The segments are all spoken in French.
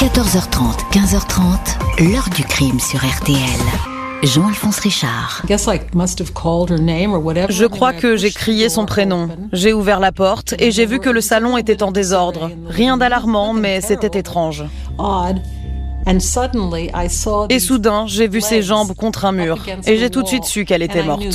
14h30, 15h30, l'heure du crime sur RTL. Jean-Alphonse Richard. Je crois que j'ai crié son prénom. J'ai ouvert la porte et j'ai vu que le salon était en désordre. Rien d'alarmant, mais c'était étrange. Et soudain, j'ai vu ses jambes contre un mur et j'ai tout de suite su qu'elle était morte.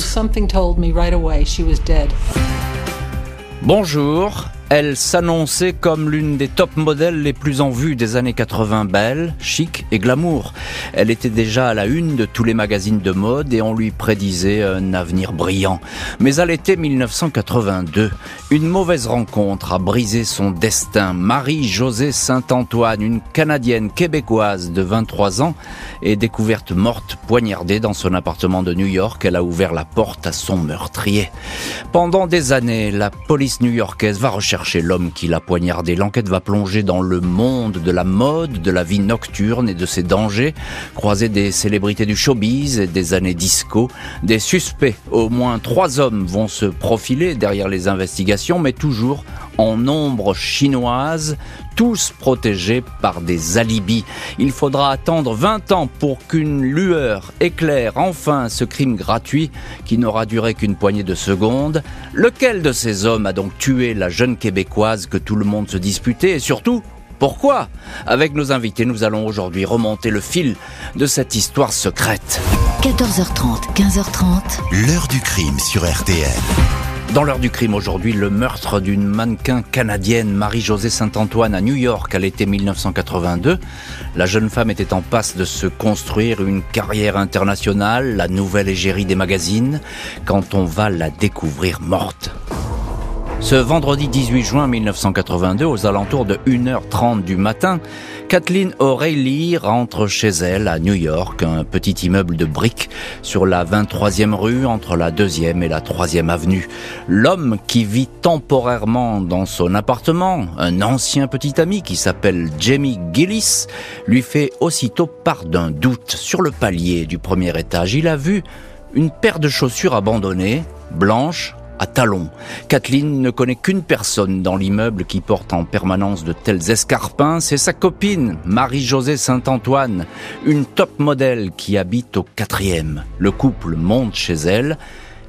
Bonjour, elle s'annonçait comme l'une des top modèles les plus en vue des années 80, belle, chic et glamour. Elle était déjà à la une de tous les magazines de mode et on lui prédisait un avenir brillant. Mais à l'été 1982, une mauvaise rencontre a brisé son destin. Marie-Josée Saint-Antoine, une Canadienne québécoise de 23 ans, est découverte morte, poignardée dans son appartement de New York. Elle a ouvert la porte à son meurtrier. Pendant des années, la police new-yorkaise va rechercher chercher l'homme qui l'a poignardé. L'enquête va plonger dans le monde de la mode, de la vie nocturne et de ses dangers, croiser des célébrités du showbiz et des années disco. Des suspects, au moins trois hommes vont se profiler derrière les investigations, mais toujours en nombre chinoise, tous protégés par des alibis. Il faudra attendre 20 ans pour qu'une lueur éclaire enfin ce crime gratuit qui n'aura duré qu'une poignée de secondes. Lequel de ces hommes a donc tué la jeune québécoise que tout le monde se disputait et surtout pourquoi? Avec nos invités, nous allons aujourd'hui remonter le fil de cette histoire secrète. 14h30, 15h30. L'heure du crime sur RTL. Dans l'heure du crime aujourd'hui, le meurtre d'une mannequin canadienne, Marie-Josée Saint-Antoine, à New York à l'été 1982. La jeune femme était en passe de se construire une carrière internationale, la nouvelle égérie des magazines, quand on va la découvrir morte. Ce vendredi 18 juin 1982, aux alentours de 1h30 du matin, Kathleen O'Reilly rentre chez elle à New York, un petit immeuble de briques sur la 23e rue entre la 2e et la 3e avenue. L'homme qui vit temporairement dans son appartement, un ancien petit ami qui s'appelle Jamie Gillis, lui fait aussitôt part d'un doute sur le palier du premier étage. Il a vu une paire de chaussures abandonnées, blanches, à talons. Kathleen ne connaît qu'une personne dans l'immeuble qui porte en permanence de tels escarpins, c'est sa copine, Marie-Josée Saint-Antoine, une top modèle qui habite au quatrième. Le couple monte chez elle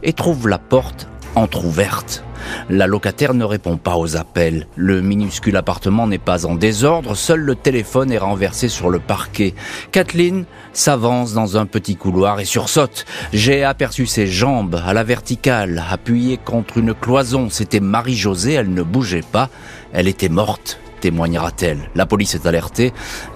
et trouve la porte entr'ouverte. La locataire ne répond pas aux appels. Le minuscule appartement n'est pas en désordre, seul le téléphone est renversé sur le parquet. Kathleen s'avance dans un petit couloir et sursaute. J'ai aperçu ses jambes à la verticale, appuyées contre une cloison. C'était Marie-Josée, elle ne bougeait pas. Elle était morte témoignera-t-elle La police est alertée.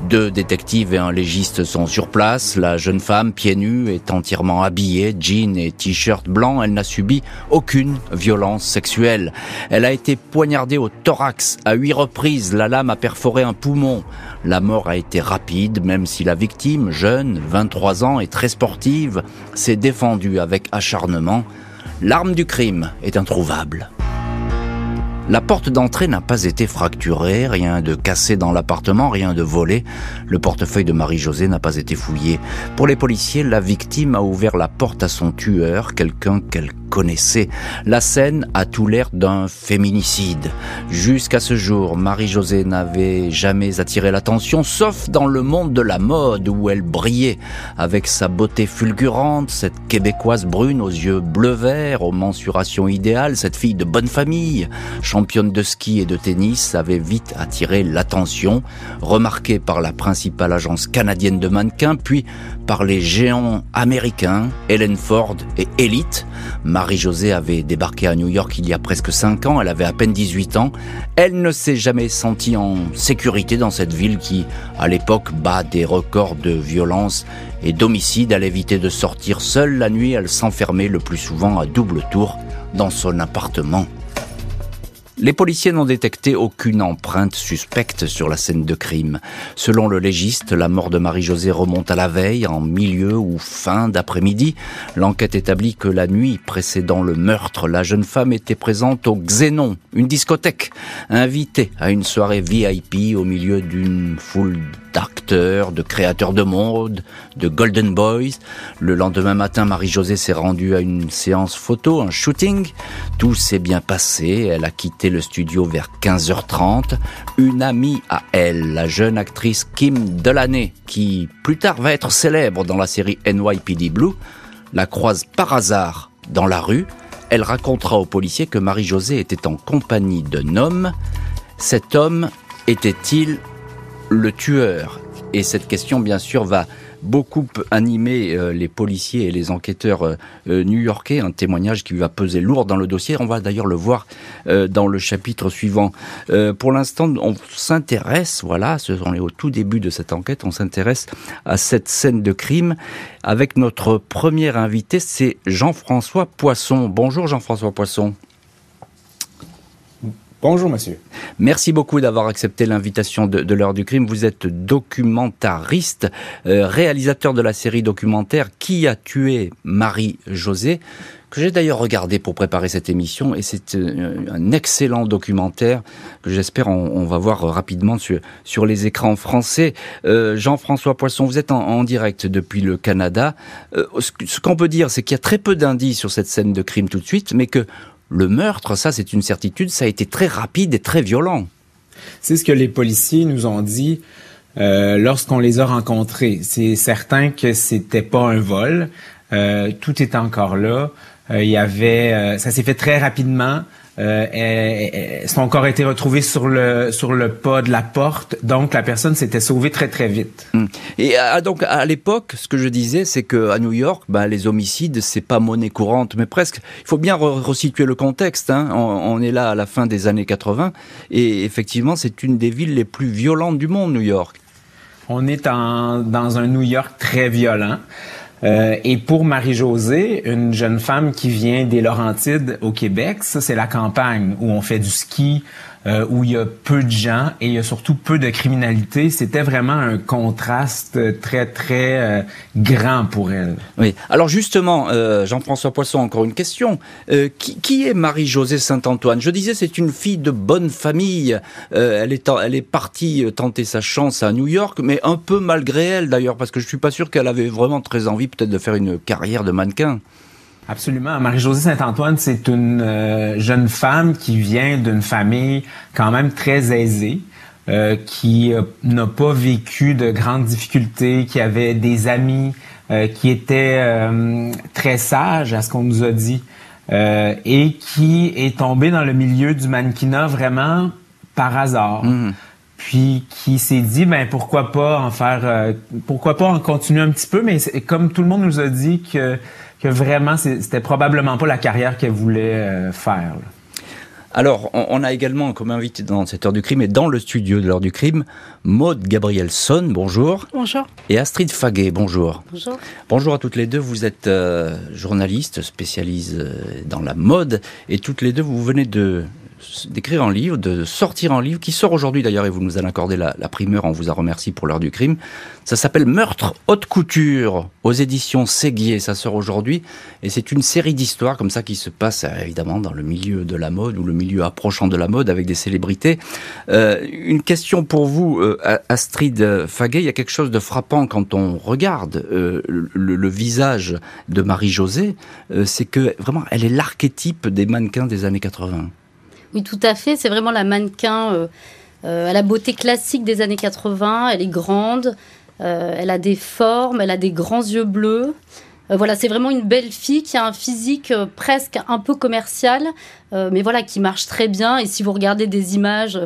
Deux détectives et un légiste sont sur place. La jeune femme, pieds nus, est entièrement habillée, jean et t-shirt blanc. Elle n'a subi aucune violence sexuelle. Elle a été poignardée au thorax à huit reprises. La lame a perforé un poumon. La mort a été rapide, même si la victime, jeune, 23 ans et très sportive, s'est défendue avec acharnement. L'arme du crime est introuvable. La porte d'entrée n'a pas été fracturée, rien de cassé dans l'appartement, rien de volé. Le portefeuille de Marie-Josée n'a pas été fouillé. Pour les policiers, la victime a ouvert la porte à son tueur, quelqu'un qu'elle connaissait. La scène a tout l'air d'un féminicide. Jusqu'à ce jour, Marie-Josée n'avait jamais attiré l'attention, sauf dans le monde de la mode où elle brillait avec sa beauté fulgurante, cette québécoise brune aux yeux bleu-vert, aux mensurations idéales, cette fille de bonne famille, championne de ski et de tennis, avait vite attiré l'attention, remarquée par la principale agence canadienne de mannequins, puis par les géants américains, Helen Ford et Elite. Marie-Josée avait débarqué à New York il y a presque 5 ans, elle avait à peine 18 ans. Elle ne s'est jamais sentie en sécurité dans cette ville qui, à l'époque, bat des records de violence et d'homicide. Elle évitait de sortir seule la nuit, elle s'enfermait le plus souvent à double tour dans son appartement. Les policiers n'ont détecté aucune empreinte suspecte sur la scène de crime. Selon le légiste, la mort de Marie-Josée remonte à la veille, en milieu ou fin d'après-midi. L'enquête établit que la nuit précédant le meurtre, la jeune femme était présente au Xénon, une discothèque, invitée à une soirée VIP au milieu d'une foule d'acteurs, de créateurs de mode, de Golden Boys. Le lendemain matin, Marie-Josée s'est rendue à une séance photo, un shooting. Tout s'est bien passé. Elle a quitté le studio vers 15h30. Une amie à elle, la jeune actrice Kim Delaney, qui plus tard va être célèbre dans la série NYPD Blue, la croise par hasard dans la rue. Elle racontera aux policiers que Marie-Josée était en compagnie d'un homme. Cet homme était-il le tueur Et cette question, bien sûr, va beaucoup animé euh, les policiers et les enquêteurs euh, euh, new-yorkais, un témoignage qui va peser lourd dans le dossier. On va d'ailleurs le voir dans le chapitre suivant. pour l'instant, on s'intéresse, voilà, sont les au tout début de cette enquête, on s'intéresse à cette scène de crime avec notre premier invité, c'est Jean-François Poisson. Bonjour Jean-François Poisson. Bonjour, monsieur. Merci beaucoup d'avoir accepté l'invitation de, l'heure du crime. Vous êtes documentariste, euh, réalisateur de la série documentaire Qui a tué Marie-Josée que j'ai d'ailleurs regardé pour préparer cette émission et c'est euh, un excellent documentaire que j'espère on, va voir rapidement sur, les écrans français. Euh, Jean-François Poisson, vous êtes en, direct depuis le Canada. ce qu'on peut dire, c'est qu'il y a très peu d'indices sur cette scène de crime tout de suite, mais que le meurtre, ça c'est une certitude, ça a été très rapide et très violent. C'est ce que les policiers nous ont dit euh, lorsqu'on les a rencontrés. C'est certain que c'était pas un vol. Euh, tout est encore là. Euh, il y avait, ça s'est fait très rapidement. Euh, son corps a été retrouvé sur le sur le pas de la porte, donc la personne s'était sauvée très très vite. Hum. Et ah, donc à l'époque, ce que je disais, c'est que à New York, ben, les homicides, c'est pas monnaie courante, mais presque. Il faut bien resituer le contexte. Hein. On, est là à la fin des années 80, et effectivement, c'est une des villes les plus violentes du monde, New York. On est en, dans un New York très violent. Euh, et pour Marie-Josée, une jeune femme qui vient des Laurentides au Québec, ça c'est la campagne où on fait du ski, euh, où il y a peu de gens et il y a surtout peu de criminalité. C'était vraiment un contraste très, très euh, grand pour elle. Oui. Alors justement, euh, Jean-François Poisson, encore une question. Qui, est Marie-Josée Saint-Antoine? Je disais, c'est une fille de bonne famille. elle, est, elle est partie tenter sa chance à New York, mais un peu malgré elle d'ailleurs, parce que je suis pas sûr qu'elle avait vraiment très envie peut-être de faire une carrière de mannequin. Absolument. Marie-Josée Saint-Antoine, c'est une euh, jeune femme qui vient d'une famille quand même très aisée, euh, qui euh, n'a pas vécu de grandes difficultés, qui avait des amis qui étaient très sages à ce qu'on nous a dit, et qui est tombée dans le milieu du mannequinat vraiment par hasard. Mmh. puis qui s'est dit ben pourquoi pas en faire pourquoi pas en continuer un petit peu mais comme tout le monde nous a dit que que vraiment, c'était probablement pas la carrière qu'elle voulait euh, faire. Alors, on, a également comme invité dans cette heure du crime et dans le studio de l'heure du crime, Maude Gabrielson, bonjour. Bonjour. Et Astrid Faguet, bonjour. Bonjour. Bonjour à toutes les deux, vous êtes euh, journalistes spécialistes euh, dans la mode et toutes les deux, vous venez de d'écrire un livre, de sortir un livre qui sort aujourd'hui d'ailleurs et vous nous allez accorder la, primeur, on vous a remercié pour l'heure du crime. Ça s'appelle Meurtre haute couture aux éditions Séguier, ça sort aujourd'hui et c'est une série d'histoires comme ça qui se passe euh, évidemment dans le milieu de la mode ou le milieu approchant de la mode avec des célébrités. Euh, une question pour vous, euh, Astrid Faguet, il y a quelque chose de frappant quand on regarde le, le, visage de Marie-Josée, c'est que vraiment elle est l'archétype des mannequins des années 80. Oui, tout à fait. C'est vraiment la mannequin euh, euh, à la beauté classique des années 80. Elle est grande, euh, elle a des formes, elle a des grands yeux bleus. Voilà, c'est vraiment une belle fille qui a un physique presque un peu commercial, mais voilà, qui marche très bien. Et si vous regardez des images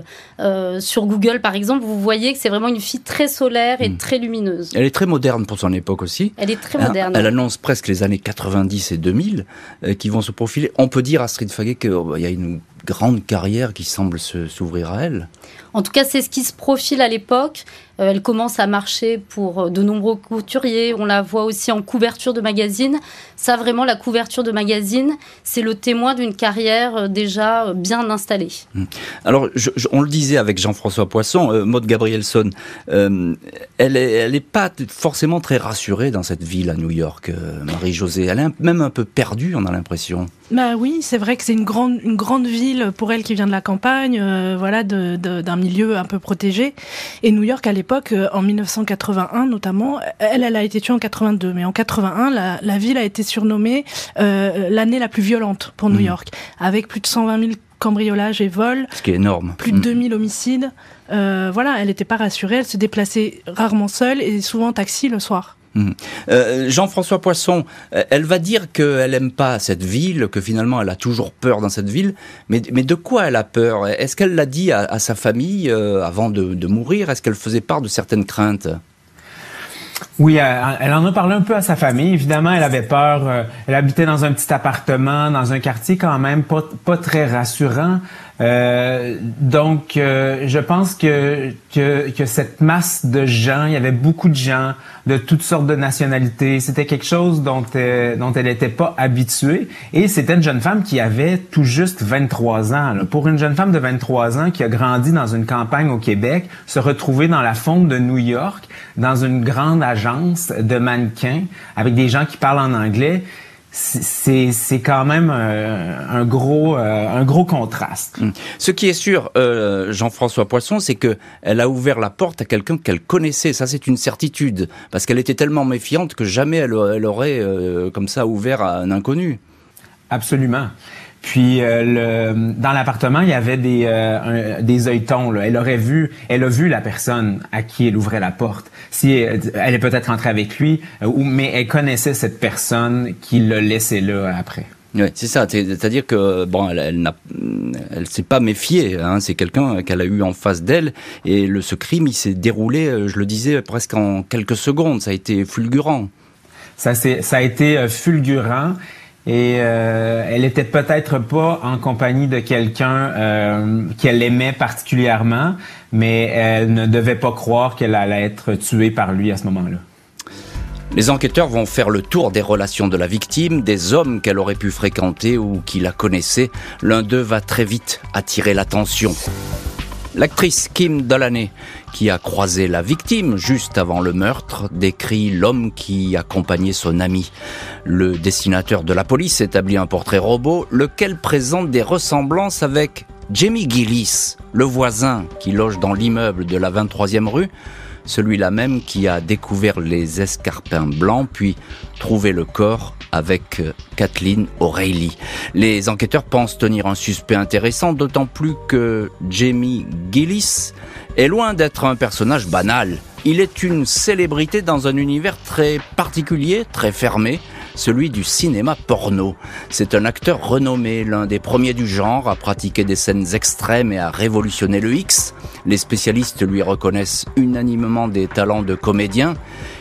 sur Google, par exemple, vous voyez que c'est vraiment une fille très solaire et hmm. très lumineuse. Elle est très moderne pour son époque aussi. Elle est très moderne. Elle, annonce presque les années 90 et 2000 qui vont se profiler. On peut dire à Street Faguet qu'il y a une grande carrière qui semble s'ouvrir à elle. En tout cas, c'est ce qui se profile à l'époque. Euh, elle commence à marcher pour euh, de nombreux couturiers. On la voit aussi en couverture de magazine. Ça, vraiment, la couverture de magazine, c'est le témoin d'une carrière euh, déjà bien installée. Hum. Alors, on le disait avec Jean-François Poisson, euh, Maud Gabrielson, elle n'est elle est pas forcément très rassurée dans cette ville à New York, Marie-Josée. Elle est même un peu perdue, on a l'impression. Bah oui, c'est vrai que c'est une grande, une grande ville pour elle qui vient de la campagne, euh, voilà, d'un de, milieu un peu protégé. Et New York à l'époque, euh, en 1981 notamment, elle, elle a été tuée en 82, mais en 81, la, la ville a été surnommée euh, l'année la plus violente pour New mmh. York, avec plus de 120 000 cambriolages et vols. Ce qui est énorme. Plus de 2000 mmh. homicides. Euh, voilà, elle n'était pas rassurée, elle se déplaçait rarement seule et souvent en taxi le soir. Mmh. Euh, Jean-François Poisson, euh, elle va dire qu'elle aime pas cette ville, que finalement elle a toujours peur dans cette ville, mais, mais de quoi elle a peur? Est-ce qu'elle l'a dit à, sa famille avant de, de mourir? Est-ce qu'elle faisait part de certaines craintes? Oui, elle, en a parlé un peu à sa famille. Évidemment, elle avait peur. elle habitait dans un petit appartement, dans un quartier quand même pas, pas très rassurant. Euh, donc, euh, je pense que, que, que, cette masse de gens, il y avait beaucoup de gens de toutes sortes de nationalités. C'était quelque chose dont, euh, dont elle n'était pas habituée. Et c'était une jeune femme qui avait tout juste 23 ans. Pour une jeune femme de 23 ans qui a grandi dans une campagne au Québec, se retrouver dans la fonte de New York, dans une grande agence de mannequins, avec des gens qui parlent en anglais, c'est quand même euh, un gros euh, un gros contraste. Hum. Ce qui est sûr, euh, Jean-François Poisson, c'est que elle a ouvert la porte à quelqu'un qu'elle connaissait. Ça, c'est une certitude, parce qu'elle était tellement méfiante que jamais elle, elle aurait comme ça ouvert à un inconnu. Absolument. Puis euh, le, dans l'appartement, il y avait des euh, des œilletons. Là. Elle aurait vu, elle a vu la personne à qui elle ouvrait la porte. Si elle, est peut-être rentrée avec lui, euh, ou mais elle connaissait cette personne qui l'a laissé là après. Oui, c'est ça. C'est-à-dire que bon, elle, elle n'a, elle s'est pas méfiée. Hein, c'est quelqu'un qu'elle a eu en face d'elle, et le ce crime, il s'est déroulé, je le disais, presque en quelques secondes. Ça a été fulgurant. Ça, c'est, ça a été fulgurant et euh, elle était peut-être pas en compagnie de quelqu'un euh, qu'elle aimait particulièrement, mais elle ne devait pas croire qu'elle allait être tuée par lui à ce moment-là. Les enquêteurs vont faire le tour des relations de la victime, des hommes qu'elle aurait pu fréquenter ou qui la connaissaient. L'un d'eux va très vite attirer l'attention. L'actrice Kim Delaney, qui a croisé la victime juste avant le meurtre, décrit l'homme qui accompagnait son ami. Le dessinateur de la police établit un portrait robot, lequel présente des ressemblances avec Jamie Gillis, le voisin qui loge dans l'immeuble de la 23e rue, celui-là même qui a découvert les escarpins blancs puis trouvé le corps avec euh, Kathleen O'Reilly. Les enquêteurs pensent tenir un suspect intéressant, d'autant plus que Jamie Gillis est loin d'être un personnage banal. Il est une célébrité dans un univers très particulier, très fermé, celui du cinéma porno. C'est un acteur renommé, l'un des premiers du genre à pratiquer des scènes extrêmes et à révolutionner le X. Les spécialistes lui reconnaissent unanimement des talents de comédien.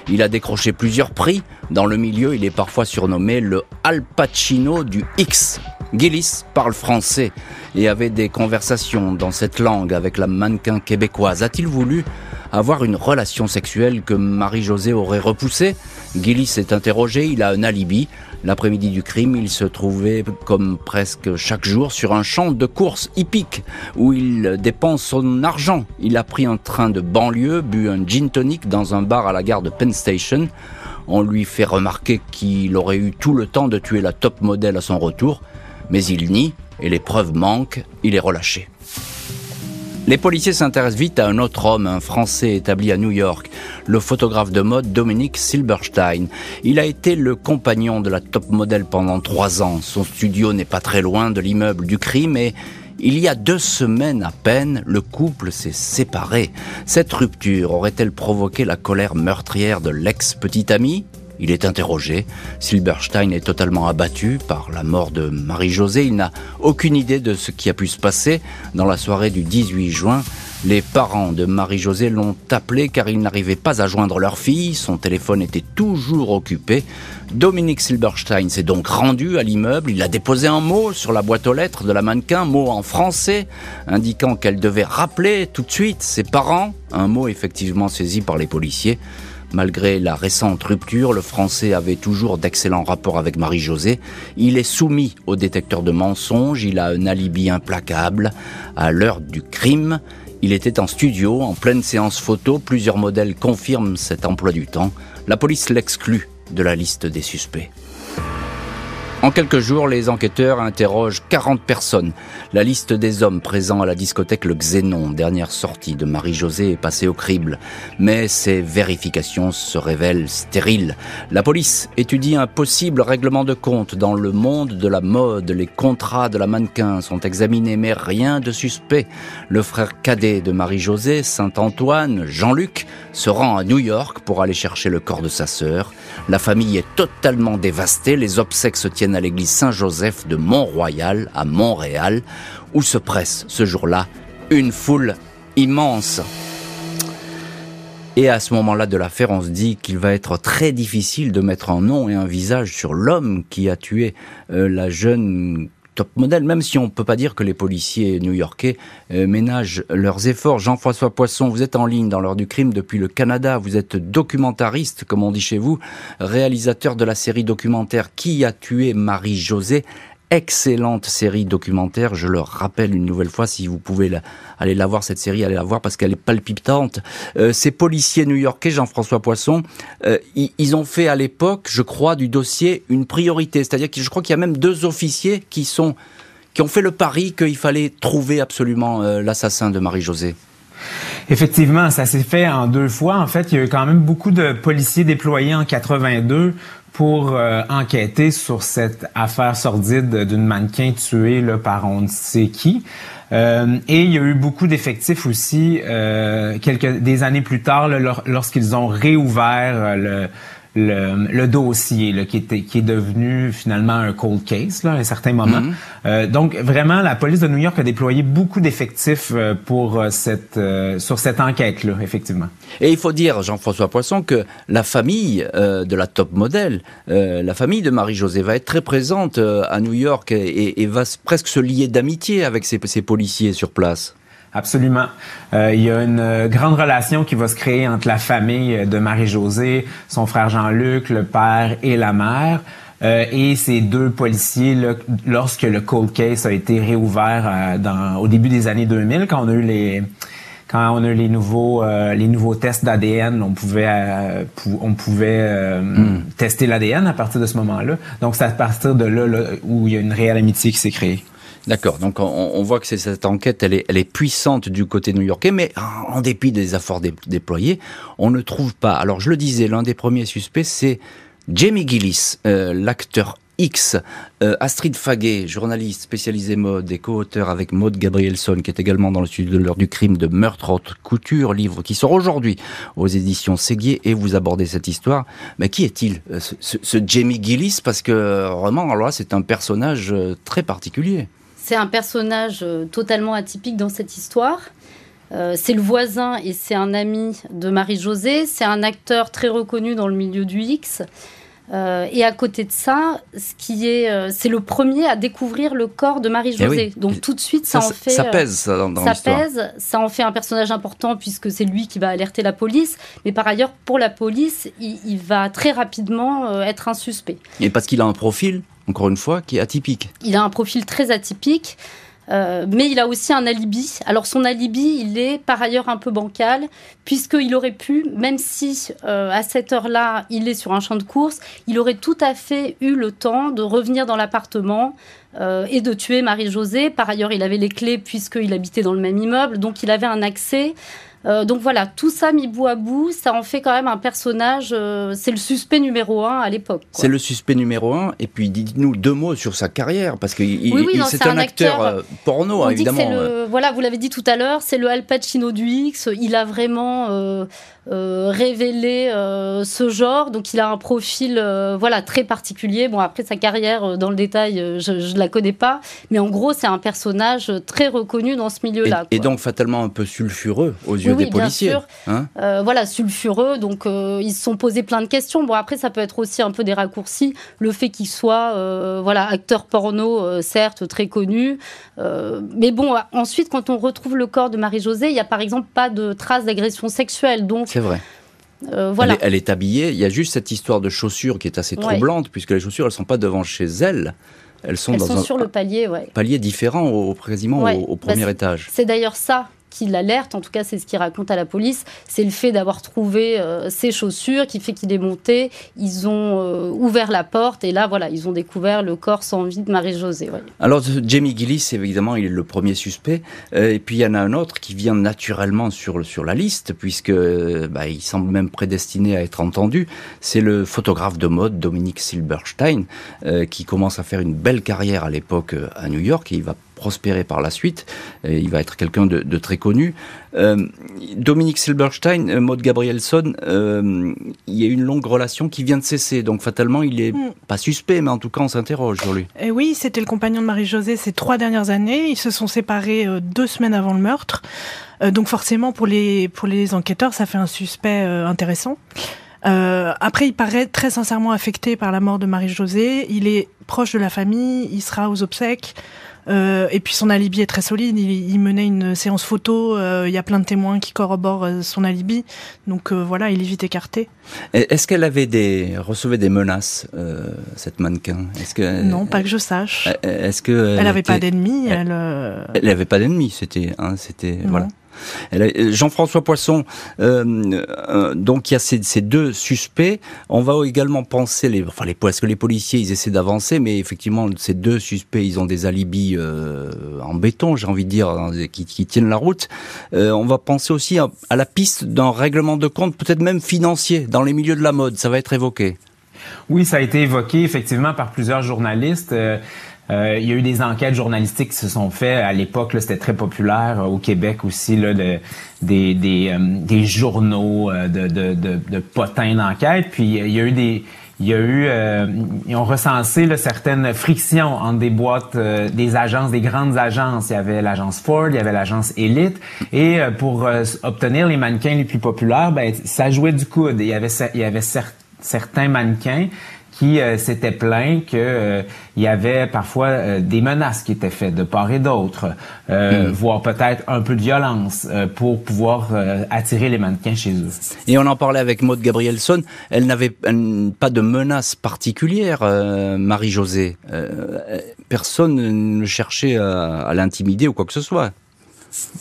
Il a décroché plusieurs prix. Dans le milieu, il est parfois surnommé le Al Pacino du X. Gillis parle français et avait des conversations dans cette langue avec la mannequin québécoise. A-t-il voulu avoir une relation sexuelle que Marie-Josée aurait repoussée Gillis est interrogé, il a un alibi. L'après-midi du crime, il se trouvait comme presque chaque jour sur un champ de course hippique où il dépense son argent. Il a pris un train de banlieue, bu un gin tonic dans un bar à la gare de Penn Station. On lui fait remarquer qu'il aurait eu tout le temps de tuer la top modèle à son retour, mais il nie et les preuves manquent, il est relâché. Les policiers s'intéressent vite à un autre homme, un Français établi à New York, le photographe de mode Dominique Silberstein. Il a été le compagnon de la top modèle pendant trois ans. Son studio n'est pas très loin de l'immeuble du crime et il y a deux semaines à peine, le couple s'est séparé. Cette rupture aurait-elle provoqué la colère meurtrière de l'ex-petite amie il est interrogé. Silberstein est totalement abattu par la mort de Marie-Josée. Il n'a aucune idée de ce qui a pu se passer dans la soirée du 18 juin. Les parents de Marie-Josée l'ont appelé car ils n'arrivaient pas à joindre leur fille. Son téléphone était toujours occupé. Dominique Silberstein s'est donc rendu à l'immeuble. Il a déposé un mot sur la boîte aux lettres de la mannequin, mot en français, indiquant qu'elle devait rappeler tout de suite ses parents. Un mot effectivement saisi par les policiers. Malgré la récente rupture, le Français avait toujours d'excellents rapports avec Marie-Josée. Il est soumis au détecteur de mensonges, il a un alibi implacable. À l'heure du crime, il était en studio, en pleine séance photo. Plusieurs modèles confirment cet emploi du temps. La police l'exclut de la liste des suspects. En quelques jours, les enquêteurs interrogent 40 personnes. La liste des hommes présents à la discothèque Le Xénon, dernière sortie de Marie-Josée, est passée au crible. Mais ces vérifications se révèlent stériles. La police étudie un possible règlement de compte dans le monde de la mode. Les contrats de la mannequin sont examinés, mais rien de suspect. Le frère cadet de Marie-Josée, Saint-Antoine, Jean-Luc, se rend à New York pour aller chercher le corps de sa sœur. La famille est totalement dévastée. Les obsèques se tiennent à l'église Saint-Joseph de Mont-Royal à Montréal, où se presse ce jour-là une foule immense. Et à ce moment-là de l'affaire, on se dit qu'il va être très difficile de mettre un nom et un visage sur l'homme qui a tué euh, la jeune top modèle, même si on ne peut pas dire que les policiers new-yorkais euh, ménagent leurs efforts. Jean-François Poisson, vous êtes en ligne dans l'heure du crime depuis le Canada, vous êtes documentariste, comme on dit chez vous, réalisateur de la série documentaire Qui a tué Marie-Josée excellente série documentaire. Je le rappelle une nouvelle fois, si vous pouvez aller la voir, cette série, allez la voir parce qu'elle est palpitante. Euh, ces policiers new-yorkais, Jean-François Poisson, euh, ils, ont fait à l'époque, je crois, du dossier une priorité. C'est-à-dire que je crois qu'il y a même deux officiers qui sont qui ont fait le pari qu'il fallait trouver absolument euh, l'assassin de Marie-Josée. Effectivement, ça s'est fait en deux fois. En fait, il y a eu quand même beaucoup de policiers déployés en 82 pour euh, enquêter sur cette affaire sordide d'une mannequin tuée là, par on ne sait qui. Euh, et il y a eu beaucoup d'effectifs aussi euh, quelques des années plus tard lorsqu'ils ont réouvert le le, le dossier là, qui, était, qui est devenu finalement un cold case là, à un certain moment. Mhm. euh, donc vraiment, la police de New York a déployé beaucoup d'effectifs euh, pour euh, cette euh, sur cette enquête là, effectivement. Et il faut dire, Jean-François Poisson, que la famille de la top modèle, la famille de Marie-Josée va être très présente à New York et, et, va presque se lier d'amitié avec ces, ces policiers sur place. Absolument. Euh, il y a une euh, grande relation qui va se créer entre la famille de Marie-Josée, son frère Jean-Luc, le père et la mère. Euh, et ces deux policiers, là, lorsque le cold case a été réouvert euh, dans, au début des années 2000, quand on a eu les quand on a eu les nouveaux les nouveaux tests d'ADN, on pouvait on pouvait hmm. tester l'ADN à partir de ce moment-là. Donc c'est à partir de là, là où il y a une réelle amitié qui s'est créée. D'accord, donc on, voit que cette enquête, elle est, elle est puissante du côté new-yorkais, mais en, dépit des efforts déployés, on ne trouve pas. Alors je le disais, l'un des premiers suspects, c'est Jamie Gillis, euh, l'acteur X, euh, Astrid Faguet, journaliste spécialisée mode et co-auteur avec Maud Gabrielson, qui est également dans le studio de l'heure du crime de Meurtre haute couture, livre qui sort aujourd'hui aux éditions Séguier, et vous abordez cette histoire. Mais qui est-il, euh, ce, ce, Jamie Gillis? Parce que vraiment, alors là, c'est un personnage très particulier. C'est un personnage euh, totalement atypique dans cette histoire. Euh, c'est le voisin et c'est un ami de Marie-Josée. C'est un acteur très reconnu dans le milieu du X. Euh, et à côté de ça, ce qui est, c'est le premier à découvrir le corps de Marie-Josée. Eh Donc tout de suite, ça, en fait, ça pèse ça dans, ça pèse, ça en fait un personnage important puisque c'est lui qui va alerter la police. Mais par ailleurs, pour la police, il, il va très rapidement être un suspect. Et parce qu'il a un profil encore une fois, qui est atypique. Il a un profil très atypique. Euh, mais il a aussi un alibi. Alors son alibi, il est par ailleurs un peu bancal, puisqu'il aurait pu, même si euh, à cette heure-là, il est sur un champ de course, il aurait tout à fait eu le temps de revenir dans l'appartement euh, et de tuer Marie-Josée. Par ailleurs, il avait les clés puisqu'il habitait dans le même immeuble, donc il avait un accès euh, donc voilà, tout ça mis bout à bout, ça en fait quand même un personnage. Euh, c'est le suspect numéro un à l'époque. C'est le suspect numéro un. Et puis dites-nous deux mots sur sa carrière, parce que c'est un, acteur, euh, porno, évidemment. voilà, vous l'avez dit tout à l'heure, c'est le Al Pacino du X. Il a vraiment euh, révéler euh, ce genre. Donc il a un profil euh, voilà très particulier. Bon après sa carrière dans le détail, je, ne la connais pas, mais en gros c'est un personnage très reconnu dans ce milieu-là. Et, donc fatalement un peu sulfureux aux yeux des policiers. Bien sûr. Hein voilà sulfureux. Donc ils se sont posés plein de questions. Bon après ça peut être aussi un peu des raccourcis. Le fait qu'il soit voilà acteur porno certes très connu, mais bon ensuite quand on retrouve le corps de Marie-Josée, il y a par exemple pas de traces d'agression sexuelle. Donc c'est vrai. Euh, voilà. Elle est, habillée. Il y a juste cette histoire de chaussures qui est assez troublante, puisque les chaussures, elles sont pas devant chez elle. Elles sont, dans un, sur le palier, ouais. palier différent, au, quasiment au, bah, premier étage. C'est d'ailleurs ça qui l'alerte, en tout cas c'est ce qu'il raconte à la police, c'est le fait d'avoir trouvé ses chaussures qui fait qu'il est monté. Ils ont ouvert la porte et là voilà, ils ont découvert le corps sans vie de Marie-Josée. Alors Jamie Gillis, évidemment, il est le premier suspect. et puis il y en a un autre qui vient naturellement sur, sur la liste, puisque bah, il semble même prédestiné à être entendu. C'est le photographe de mode Dominique Silberstein, qui commence à faire une belle carrière à l'époque à New York il va prospérer par la suite. Et il va être quelqu'un de, très connu. Euh, Dominique Silberstein, euh, Maud Gabrielson, euh, il y a une longue relation qui vient de cesser. Donc fatalement, il est hmm. pas suspect, mais en tout cas, on s'interroge sur lui. Et oui, c'était le compagnon de Marie-Josée ces trois dernières années. Ils se sont séparés deux semaines avant le meurtre. donc forcément, pour les, pour les enquêteurs, ça fait un suspect intéressant. Euh, après, il paraît très sincèrement affecté par la mort de Marie-Josée. Il est proche de la famille, il sera aux obsèques. Euh, et puis son alibi est très solide. Il, menait une séance photo. Euh, il y a plein de témoins qui corroborent euh, son alibi. Donc euh, voilà, il est vite écarté. Est-ce qu'elle avait des recevait des menaces cette mannequin? Est-ce que non, pas que je sache. Est-ce que elle, n'avait pas d'ennemis Elle, elle, avait pas d'ennemis. C'était, hein, c'était voilà. Jean-François Poisson, euh, euh, donc il y a ces, deux suspects. On va également penser, enfin les, parce que les policiers ils essaient d'avancer, mais effectivement ces deux suspects ils ont des alibis euh, en béton, j'ai envie de dire, hein, qui, tiennent la route. on va penser aussi à, la piste d'un règlement de compte, peut-être même financier, dans les milieux de la mode. Ça va être évoqué. Oui, ça a été évoqué effectivement par plusieurs journalistes. Euh, il y a eu des enquêtes journalistiques qui se sont faites à l'époque. C'était très populaire euh, au Québec aussi, là, de, des, des, euh, des journaux de, de, de, de potins d'enquête. Puis il y a eu des il y a eu, ils ont recensé là, certaines frictions entre des boîtes, des agences, des grandes agences. Il y avait l'agence Ford, il y avait l'agence Elite, et pour obtenir les mannequins les plus populaires, ben ça jouait du coude. Il y avait, il y avait certains mannequins qui euh, s'était plaint que euh, il y avait parfois euh, des menaces qui étaient faites de part et d'autre, hmm. voire peut-être un peu de violence pour pouvoir attirer les mannequins chez eux. Et on en parlait avec Maud Gabrielson, elle n'avait pas de menace particulière, Marie-Josée. personne ne cherchait à, à l'intimider ou quoi que ce soit.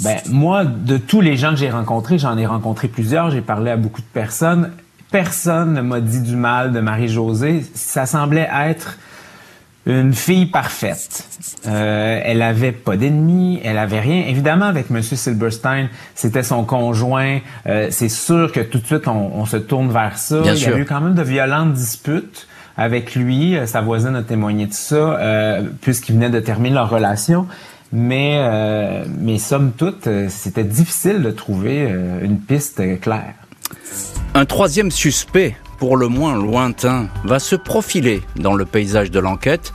Ben, moi, de tous les gens que j'ai rencontrés, j'en ai rencontré plusieurs, j'ai parlé à beaucoup de personnes, personne ne m'a dit du mal de Marie-Josée. Ça semblait être une fille parfaite. Euh, elle avait pas d'ennemis, elle avait rien. Évidemment, avec Monsieur Silberstein, c'était son conjoint. Euh, c'est sûr que tout de suite, on, se tourne vers ça. Il y a eu quand même de violentes disputes avec lui. Sa voisine a témoigné de ça, euh, puisqu'il venait de terminer leur relation. Mais, euh, mais somme toute, c'était difficile de trouver une piste claire. Un troisième suspect, pour le moins lointain, va se profiler dans le paysage de l'enquête,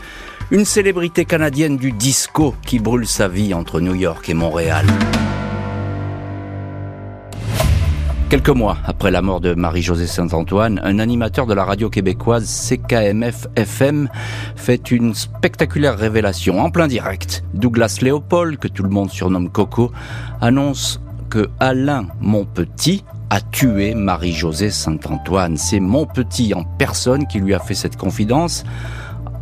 une célébrité canadienne du disco qui brûle sa vie entre New York et Montréal. Quelques mois après la mort de Marie-Josée Saint-Antoine, un animateur de la radio québécoise CKMF FM fait une spectaculaire révélation en plein direct. Douglas Léopold, que tout le monde surnomme Coco, annonce que Alain Monpetit, a tué Marie-Josée Saint-Antoine. C'est mon petit en personne qui lui a fait cette confidence.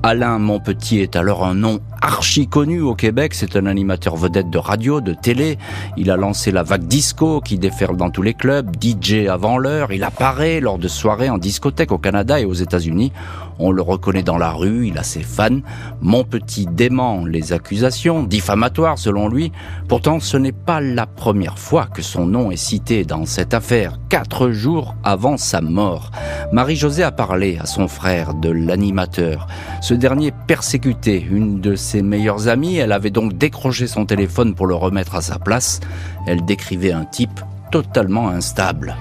Alain Monpetit est alors un nom archi connu au Québec. C'est un animateur vedette de radio, de télé. Il a lancé la vague disco qui déferle dans tous les clubs, DJ avant l'heure. Il apparaît lors de soirées en discothèque au Canada et aux États-Unis. On le reconnaît dans la rue, il a ses fans. Mon petit dément les accusations, diffamatoires selon lui. Pourtant, ce n'est pas la première fois que son nom est cité dans cette affaire, quatre jours avant sa mort. Marie-Josée a parlé à son frère de l'animateur. Ce dernier persécutait une de ses meilleures amies. Elle avait donc décroché son téléphone pour le remettre à sa place. Elle décrivait un type totalement instable.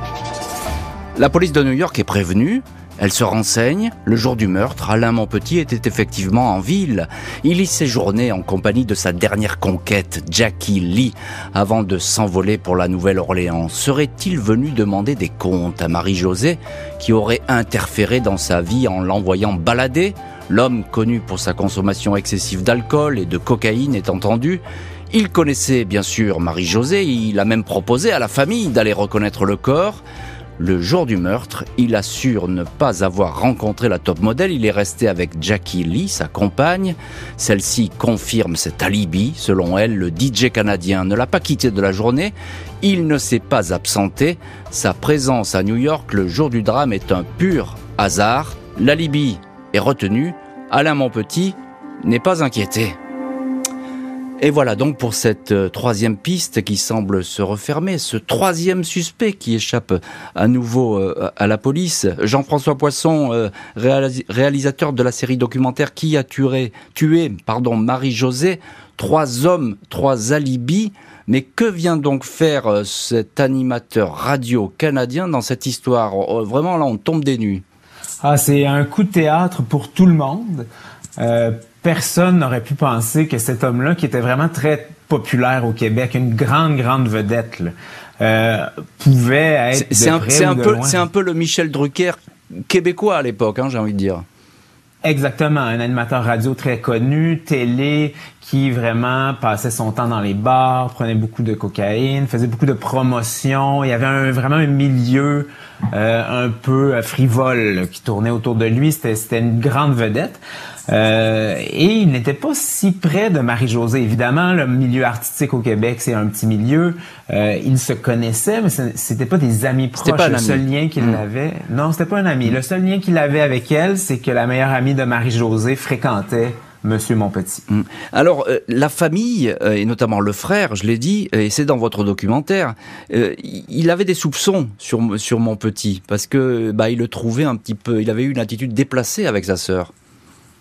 La police de New York est prévenue. Elle se renseigne. Le jour du meurtre, Alain Monpetit était effectivement en ville. Il y séjournait en compagnie de sa dernière conquête, Jackie Lee, avant de s'envoler pour la Nouvelle-Orléans. Serait-il venu demander des comptes à Marie-Josée, qui aurait interféré dans sa vie en l'envoyant balader L'homme connu pour sa consommation excessive d'alcool et de cocaïne est entendu. Il connaissait bien sûr Marie-Josée, il a même proposé à la famille d'aller reconnaître le corps. Le jour du meurtre, il assure ne pas avoir rencontré la top modèle. Il est resté avec Jackie Lee, sa compagne. Celle-ci confirme cet alibi. Selon elle, le DJ canadien ne l'a pas quitté de la journée. Il ne s'est pas absenté. Sa présence à New York le jour du drame est un pur hasard. L'alibi est retenu. Alain Monpetit n'est pas inquiété. Et voilà donc pour cette euh, troisième piste qui semble se refermer, ce troisième suspect qui échappe à nouveau euh, à la police. Jean-François Poisson, euh, réalisateur de la série documentaire Qui a tué, tué pardon, Marie-Josée, trois hommes, trois alibis. Mais que vient donc faire cet animateur radio canadien dans cette histoire? Oh, Vraiment là, on tombe des nues. Ah, c'est un coup de théâtre pour tout le monde personne n'aurait pu penser que cet homme-là, qui était vraiment très populaire au Québec, une grande, grande vedette, euh, pouvait être c'est un, peu, c'est un peu le Michel Drucker québécois à l'époque, hein, j'ai envie de dire. Exactement, un animateur radio très connu, télé, qui vraiment passait son temps dans les bars, prenait beaucoup de cocaïne, faisait beaucoup de promotions. Il y avait vraiment un milieu euh, un peu frivole qui tournait autour de lui. C'était une grande vedette. Euh, et il n'était pas si près de Marie-Josée. Évidemment, le milieu artistique au Québec, c'est un petit milieu. Euh, ils se connaissaient, mais c'était pas des amis proches. Pas le seul lien qu'il mm. avait, non, c'était pas un ami. Le seul lien qu'il avait avec elle, c'est que la meilleure amie de Marie-Josée fréquentait Monsieur Montpetit. Mm. Alors, euh, la famille, euh, et notamment le frère, je l'ai dit, et c'est dans votre documentaire, il avait des soupçons sur, sur Montpetit, parce que bah, il le trouvait un petit peu, il avait eu une attitude déplacée avec sa sœur.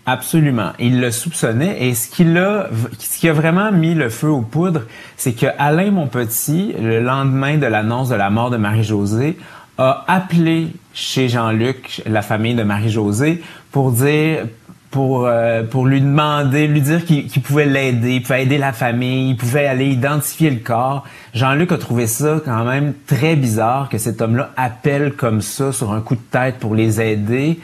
Absolument. Il le soupçonnait et ce qui a, ce qui a vraiment mis le feu aux poudres, c'est que Alain Monpetit, le lendemain de l'annonce de la mort de Marie-Josée, a appelé chez Jean-Luc la famille de Marie-Josée pour dire pour euh, pour lui demander, lui dire qu'il pouvait l'aider, il pouvait aider la famille, il pouvait aller identifier le corps. Jean-Luc a trouvé ça quand même très bizarre que cet homme-là appelle comme ça sur un coup de tête pour les aider.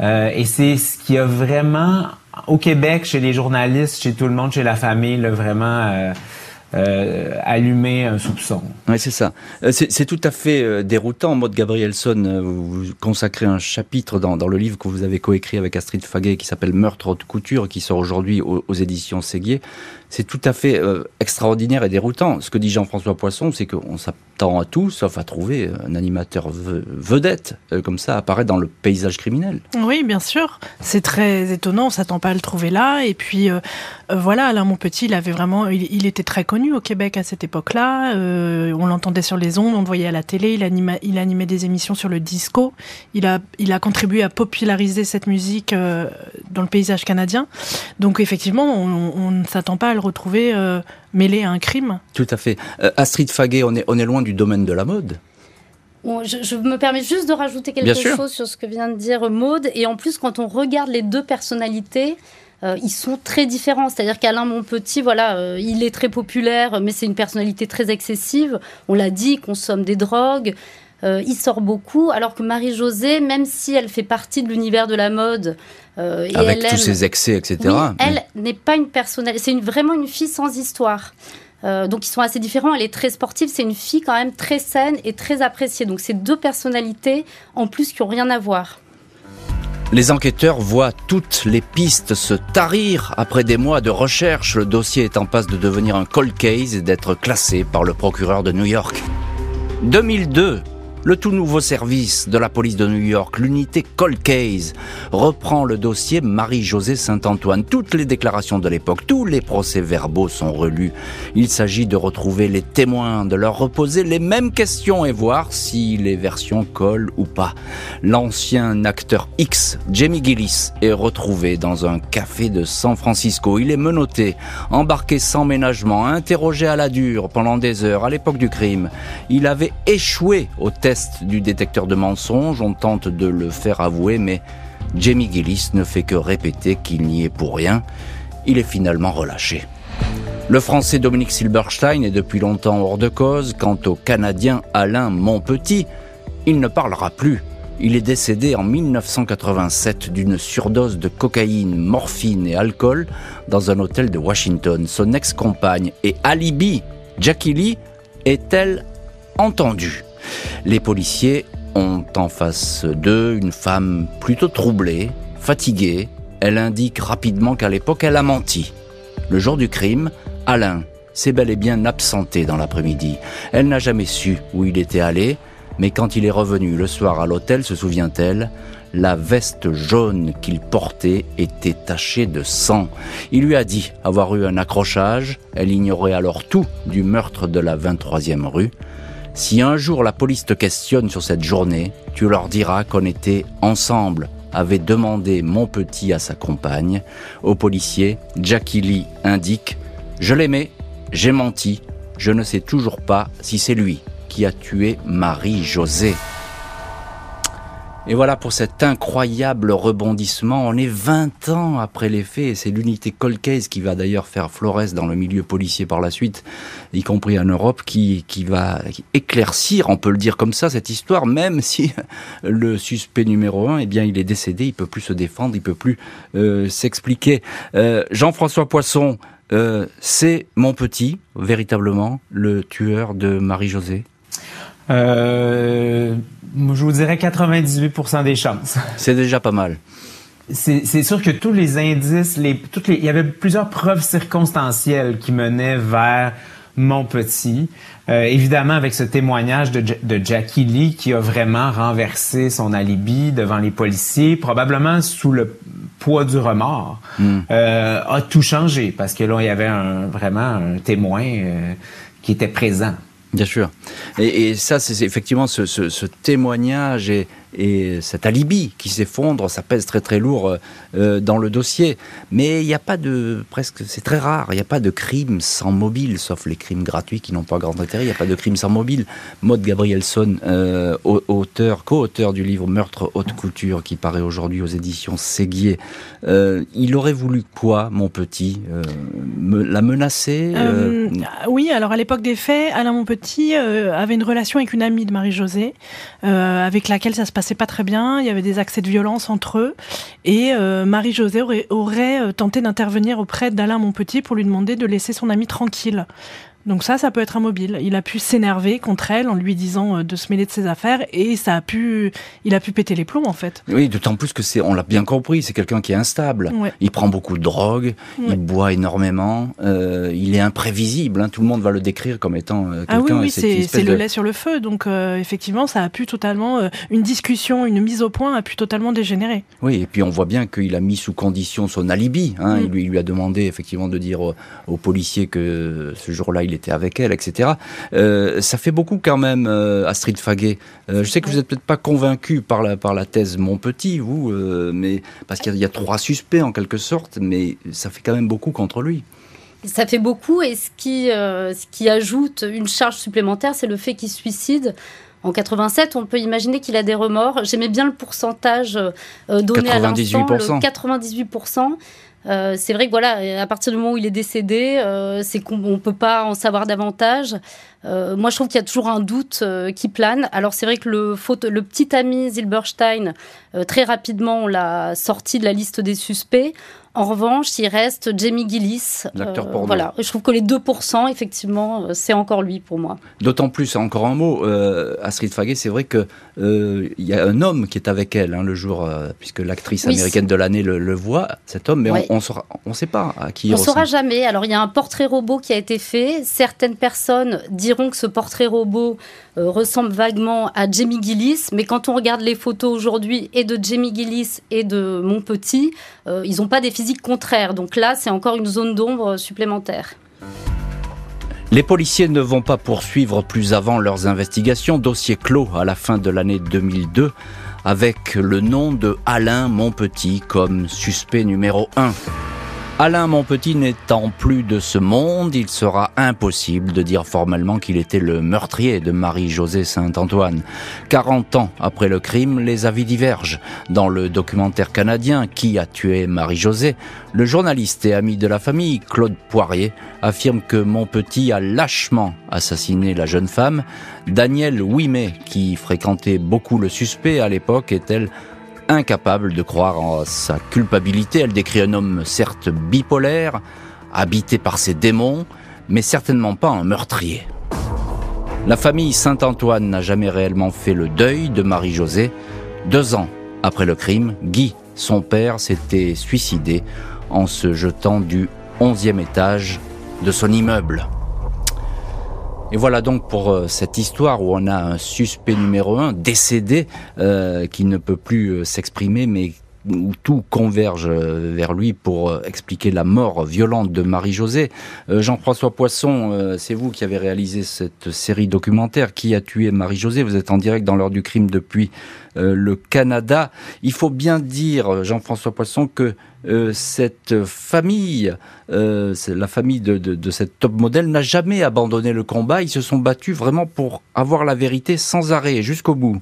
Euh, et c'est ce qui a vraiment, au Québec, chez les journalistes, chez tout le monde, chez la famille, là, vraiment euh, euh, allumer un soupçon. Oui, c'est ça. Euh, c'est tout à fait euh, déroutant. Maud Gabrielson, euh, vous consacrez un chapitre dans, dans, le livre que vous avez coécrit avec Astrid Faguet qui s'appelle Meurtre haute couture, qui sort aujourd'hui aux, aux, éditions Séguier. C'est tout à fait euh, extraordinaire et déroutant. Ce que dit Jean-François Poisson, c'est qu'on s'attend à tout, sauf à trouver un animateur vedette, comme ça, apparaît dans le paysage criminel. Oui, bien sûr. C'est très étonnant. On s'attend pas à le trouver là. Et puis, voilà, Alain Monpetit, il avait vraiment, il, était très connu au Québec à cette époque-là. Euh, on l'entendait sur les ondes, on le voyait à la télé. Il, animait, des émissions sur le disco. Il a, contribué à populariser cette musique euh, dans le paysage canadien. Donc effectivement, on, ne s'attend pas à le retrouver euh, mêlé à un crime. Tout à fait. Astrid Faguet, on est, on est loin du domaine de la mode. je, me permets juste de rajouter quelque chose sur ce que vient de dire Maude. Et en plus, quand on regarde les deux personnalités, euh, ils sont très différents. C'est-à-dire qu'Alain Monpetit, voilà, euh, il est très populaire, mais c'est une personnalité très excessive. On l'a dit, il consomme des drogues. Euh, il sort beaucoup, alors que Marie-Josée, même si elle fait partie de l'univers de la mode, et avec tous ses excès, etc. elle n'est pas une personnalité, c'est une, vraiment une fille sans histoire. donc ils sont assez différents. Elle est très sportive, c'est une fille quand même très saine et très appréciée. Donc c'est deux personnalités en plus qui ont rien à voir. Les enquêteurs voient toutes les pistes se tarir. Après des mois de recherche, le dossier est en passe de devenir un cold case et d'être classé par le procureur de New York. 2002, le tout nouveau service de la police de New York, l'unité Cold Case, reprend le dossier Marie-Josée Saint-Antoine. Toutes les déclarations de l'époque, tous les procès-verbaux sont relus. Il s'agit de retrouver les témoins, de leur reposer les mêmes questions et voir si les versions collent ou pas. L'ancien acteur X, Jamie Gillis, est retrouvé dans un café de San Francisco. Il est menotté, embarqué sans ménagement, interrogé à la dure pendant des heures à l'époque du crime. Il avait échoué au test du détecteur de mensonges, on tente de le faire avouer, mais Jamie Gillis ne fait que répéter qu'il n'y est pour rien. Il est finalement relâché. Le français Dominique Silberstein est depuis longtemps hors de cause. Quant au Canadien Alain Monpetit, il ne parlera plus. Il est décédé en 1987 d'une surdose de cocaïne, morphine et alcool dans un hôtel de Washington. Son ex-compagne et alibi, Jackie Lee, est-elle entendue? Les policiers ont en face d'eux une femme plutôt troublée, fatiguée. Elle indique rapidement qu'à l'époque, elle a menti. Le jour du crime, Alain s'est bel et bien absenté dans l'après-midi. Elle n'a jamais su où il était allé, mais quand il est revenu le soir à l'hôtel, se souvient-elle, la veste jaune qu'il portait était tachée de sang. Il lui a dit avoir eu un accrochage, elle ignorait alors tout du meurtre de la 23e rue. Si un jour la police te questionne sur cette journée, tu leur diras qu'on était ensemble, avait demandé mon petit à sa compagne. Au policier, Jackie Lee indique Je l'aimais, j'ai menti, je ne sais toujours pas si c'est lui qui a tué Marie-Josée. Et voilà pour cet incroyable rebondissement. On est 20 ans après les faits et c'est l'unité Colcase qui va d'ailleurs faire Flores dans le milieu policier par la suite, y compris en Europe, qui, qui va éclaircir, on peut le dire comme ça, cette histoire, même si le suspect numéro un, eh bien, il est décédé, il peut plus se défendre, il peut plus euh, s'expliquer. Euh, Jean-François Poisson, euh, c'est mon petit, véritablement, le tueur de Marie-Josée? Euh, je vous dirais 98% des chances. C'est déjà pas mal. C'est sûr que tous les indices, les, toutes les, il y avait plusieurs preuves circonstancielles qui menaient vers mon petit. Euh, évidemment, avec ce témoignage de, de, Jackie Lee qui a vraiment renversé son alibi devant les policiers, probablement sous le poids du remords, hmm. euh, a tout changé parce que là, il y avait un, vraiment un témoin euh, qui était présent. Bien sûr. Et, ça, c'est effectivement ce, ce, ce témoignage et, et cet alibi qui s'effondre, ça pèse très très lourd euh, dans le dossier. Mais il n'y a pas de, presque, c'est très rare, il n'y a pas de crime sans mobile, sauf les crimes gratuits qui n'ont pas grand intérêt, il n'y a pas de crime sans mobile. Maud Gabrielson, euh, auteur, co-auteur du livre Meurtre haute couture qui paraît aujourd'hui aux éditions Séguier, euh, il aurait voulu quoi, mon petit euh, La menacer euh, Oui, alors à l'époque des faits, Alain Monpetit avait une relation avec une amie de Marie-Josée, avec laquelle ça se passait pas très bien, il y avait des accès de violence entre eux, et euh, Marie-Josée aurait, euh, tenté d'intervenir auprès d'Alain Monpetit pour lui demander de laisser son ami tranquille. Donc ça, ça peut être un mobile. Il a pu s'énerver contre elle en lui disant euh, de se mêler de ses affaires et ça a pu, il a pu péter les plombs en fait. Oui, d'autant plus que c'est, on l'a bien compris, c'est quelqu'un qui est instable. Il prend beaucoup de drogue, il boit énormément, euh, il est imprévisible. Hein. Tout le monde va le décrire comme étant euh, quelqu'un. Ah oui, oui c'est le lait sur le feu. Donc euh, effectivement, ça a pu totalement euh, une discussion, une mise au point a pu totalement dégénérer. Oui, et puis on voit bien qu'il a mis sous condition son alibi. Hein. Mm. Il, lui, il, lui, a demandé effectivement de dire aux, aux policiers que ce jour-là il était avec elle, etc. Euh, ça fait beaucoup quand même, euh, Astrid Faguet. Euh, je sais que vous n'êtes peut-être pas convaincu par la, par la thèse Mon Petit, vous, mais parce qu'il y, y, a trois suspects en quelque sorte, mais ça fait quand même beaucoup contre lui. Ça fait beaucoup et ce qui, ce qui ajoute une charge supplémentaire, c'est le fait qu'il suicide. En 87, on peut imaginer qu'il a des remords. J'aimais bien le pourcentage donné 98%. à l'instant, le 98%. Euh, c'est vrai que voilà, à partir du moment où il est décédé, euh, c'est qu'on ne peut pas en savoir davantage. Euh, moi, je trouve qu'il y a toujours un doute qui plane. Alors, c'est vrai que le, le petit ami Zilberstein, très rapidement, on l'a sorti de la liste des suspects. En revanche, il reste Jamie Gillis. L'acteur euh, Voilà. Je trouve que les 2%, effectivement, c'est encore lui pour moi. D'autant plus, encore un mot, euh, Astrid Faguet, c'est vrai qu'il euh, y a un homme qui est avec elle hein, le jour, euh, puisque l'actrice oui, américaine de l'année le, le, voit, cet homme, mais on ne on sait pas à qui il On ne saura jamais. Alors, il y a un portrait robot qui a été fait. Certaines personnes diront que ce portrait robot euh, ressemble vaguement à Jamie Gillis, mais quand on regarde les photos aujourd'hui et de Jamie Gillis et de mon petit, euh, ils n'ont pas des physiques contraires. Donc là, c'est encore une zone d'ombre supplémentaire. Les policiers ne vont pas poursuivre plus avant leurs investigations. Dossier clos à la fin de l'année 2002 avec le nom de Alain Monpetit comme suspect numéro 1. Alain Monpetit n'étant plus de ce monde, il sera impossible de dire formellement qu'il était le meurtrier de Marie-Josée Saint-Antoine. 40 ans après le crime, les avis divergent. Dans le documentaire canadien Qui a tué Marie-Josée, le journaliste et ami de la famille, Claude Poirier, affirme que Monpetit a lâchement assassiné la jeune femme. Daniel Ouimet, qui fréquentait beaucoup le suspect à l'époque, est-elle incapable de croire en sa culpabilité. Elle décrit un homme certes bipolaire, habité par ses démons, mais certainement pas un meurtrier. La famille Saint-Antoine n'a jamais réellement fait le deuil de Marie-Josée. Deux ans après le crime, Guy, son père, s'était suicidé en se jetant du onzième étage de son immeuble. Et voilà donc pour euh, cette histoire où on a un suspect numéro un décédé euh, qui ne peut plus euh, s'exprimer mais où tout converge vers lui pour expliquer la mort violente de Marie-Josée. Jean-François Poisson, c'est vous qui avez réalisé cette série documentaire Qui a tué Marie-Josée? Vous êtes en direct dans l'heure du crime depuis le Canada. Il faut bien dire, Jean-François Poisson, que euh, cette famille, euh, la famille de, de, cette top modèle, n'a jamais abandonné le combat. Ils se sont battus vraiment pour avoir la vérité sans arrêt, jusqu'au bout.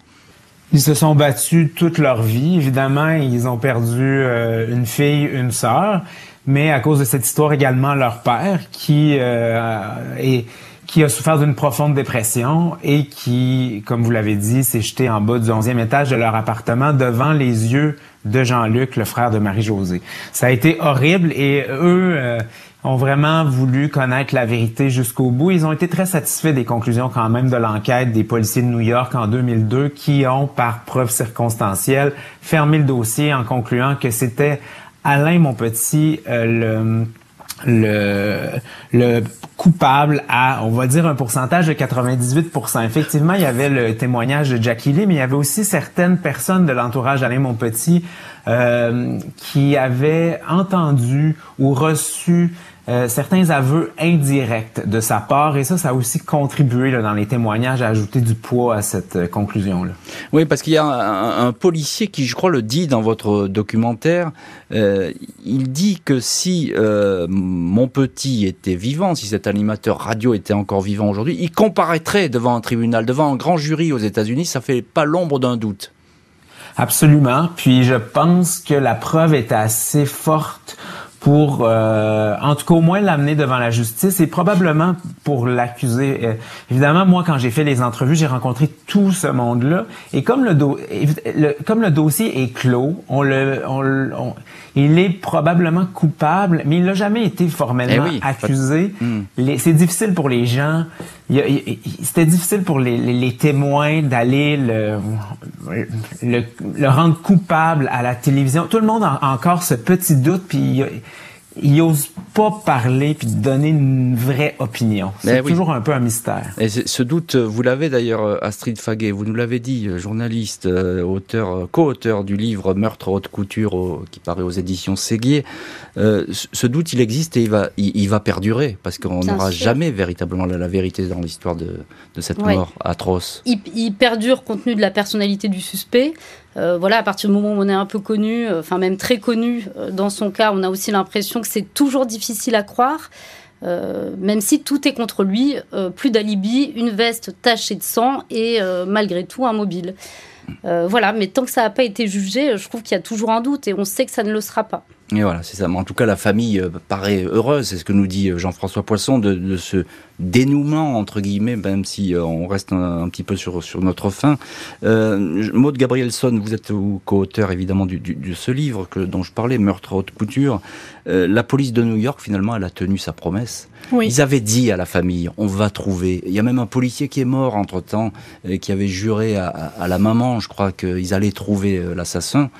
Ils se sont battus toute leur vie. Évidemment, ils ont perdu euh, une fille, une sœur, mais à cause de cette histoire également leur père qui est qui a souffert d'une profonde dépression et qui, comme vous l'avez dit, s'est jeté en bas du 11e étage de leur appartement devant les yeux de Jean-Luc, le frère de Marie-Josée. Ça a été horrible et eux euh, ont vraiment voulu connaître la vérité jusqu'au bout. Ils ont été très satisfaits des conclusions quand même de l'enquête des policiers de New York en 2002 qui ont, par preuve circonstancielle, fermé le dossier en concluant que c'était Alain Monpetit, euh, le le, le coupable à, on va dire, un pourcentage de 98% Effectivement, il y avait le témoignage de Jackie Lee, mais il y avait aussi certaines personnes de l'entourage d'Alain Monpetit euh, qui avaient entendu ou reçu euh, certains aveux indirects de sa part et ça, ça a aussi contribué là, dans les témoignages à ajouter du poids à cette euh, conclusion-là. Oui, parce qu'il y a un, policier qui, je crois, le dit dans votre documentaire. Euh, il dit que si euh, mon petit était vivant, si cet animateur radio était encore vivant aujourd'hui, il comparaîtrait devant un tribunal, devant un grand jury aux États-Unis. Ça fait pas l'ombre d'un doute. Absolument. Puis je pense que la preuve est assez forte pour, euh, en tout cas au moins l'amener devant la justice et probablement pour l'accuser. Euh, évidemment, moi quand j'ai fait les entrevues, j'ai rencontré tout ce monde-là et comme le, dossier est clos, on le, on, il est probablement coupable, mais il n'a jamais été formellement eh accusé. Hmm. C'est difficile pour les gens. C'était difficile pour les, les, témoins d'aller le, le, le, rendre coupable à la télévision. Tout le monde a encore ce petit doute, puis il ose pas parler puis donner une vraie opinion. C'est toujours un peu un mystère. Et ce doute, vous l'avez d'ailleurs, euh, Astrid Faguet, vous nous l'avez dit, euh, journaliste, euh, auteur, co-auteur du livre Meurtre haute couture qui paraît aux éditions Séguier. ce doute, il existe et il va, il, va perdurer parce qu'on n'aura jamais véritablement la, vérité dans l'histoire de, de, cette mort atroce. Il, il perdure compte tenu de la personnalité du suspect. Euh, voilà, à partir du moment où on est un peu connu, euh, enfin même très connu, euh, dans son cas, on a aussi l'impression que c'est toujours difficile à croire. même si tout est contre lui, plus d'alibi, une veste tachée de sang et malgré tout un mobile. voilà, mais tant que ça n'a pas été jugé, je trouve qu'il y a toujours un doute et on sait que ça ne le sera pas. Et voilà, c'est ça. Mais en tout cas, la famille euh, paraît heureuse, c'est ce que nous dit euh, Jean-François Poisson, de, de, ce dénouement, entre guillemets, même si euh, on reste un, petit peu sur, sur notre fin. Euh, Maud Gabrielson, vous êtes co-auteur évidemment du, du, de ce livre que, dont je parlais, Meurtre haute couture. la police de New York, finalement, elle a tenu sa promesse. Oui. Ils avaient dit à la famille, on va trouver. Il y a même un policier qui est mort entre-temps, qui avait juré à, à la maman, je crois, qu'ils allaient trouver l'assassin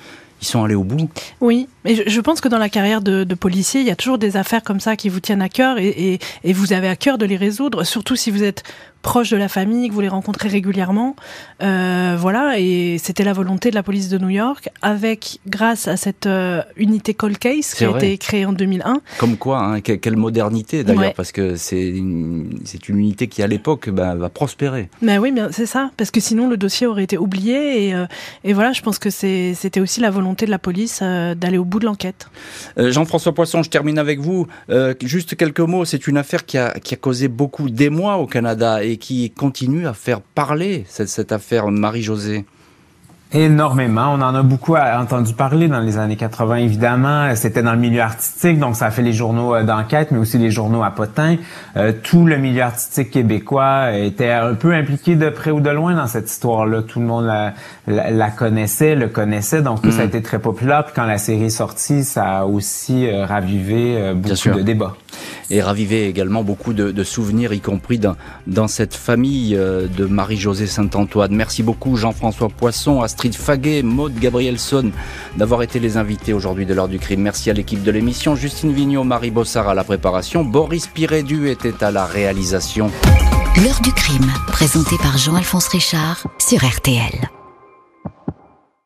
ils sont allés au bout. Oui, mais je, pense que dans la carrière de, policier, il y a toujours des affaires comme ça qui vous tiennent à cœur et vous avez à cœur de les résoudre, surtout si vous êtes proche de la famille, que vous les rencontrez régulièrement. Euh, voilà, et c'était la volonté de la police de New York, avec grâce à cette euh, unité Cold Case qui a été créée en 2001. Comme quoi, hein, quelle modernité d'ailleurs, parce que c'est une, une unité qui à l'époque bah, va prospérer. Mais oui, c'est ça, parce que sinon le dossier aurait été oublié, et, euh, et voilà, je pense que c'était aussi la volonté de la police d'aller au bout de l'enquête. Jean-François Poisson, je termine avec vous. juste quelques mots, c'est une affaire qui a, qui a causé beaucoup d'émoi au Canada et qui continue à faire parler cette, cette affaire Marie-Josée Énormément. On en a beaucoup entendu parler dans les années 80, évidemment. C'était dans le milieu artistique, donc ça a fait les journaux euh, d'enquête, mais aussi les journaux à potins. Euh, tout le milieu artistique québécois était un peu impliqué de près ou de loin dans cette histoire-là. Tout le monde la, la, connaissait, le connaissait, donc ça a mm. été très populaire. Puis quand la série est sortie, ça a aussi euh, ravivé beaucoup de débats. Et ravivé également beaucoup de, souvenirs, y compris dans, cette famille euh, de Marie-Josée Saint-Antoine. Merci beaucoup Jean-François Poisson, Astrid Faguet, Maude Gabrielson d'avoir été les invités aujourd'hui de l'heure du crime. Merci à l'équipe de l'émission, Justine Vignot, Marie Bossard à la préparation, Boris Pirédu était à la réalisation. L'heure du crime, présenté par Jean-Alphonse Richard sur RTL.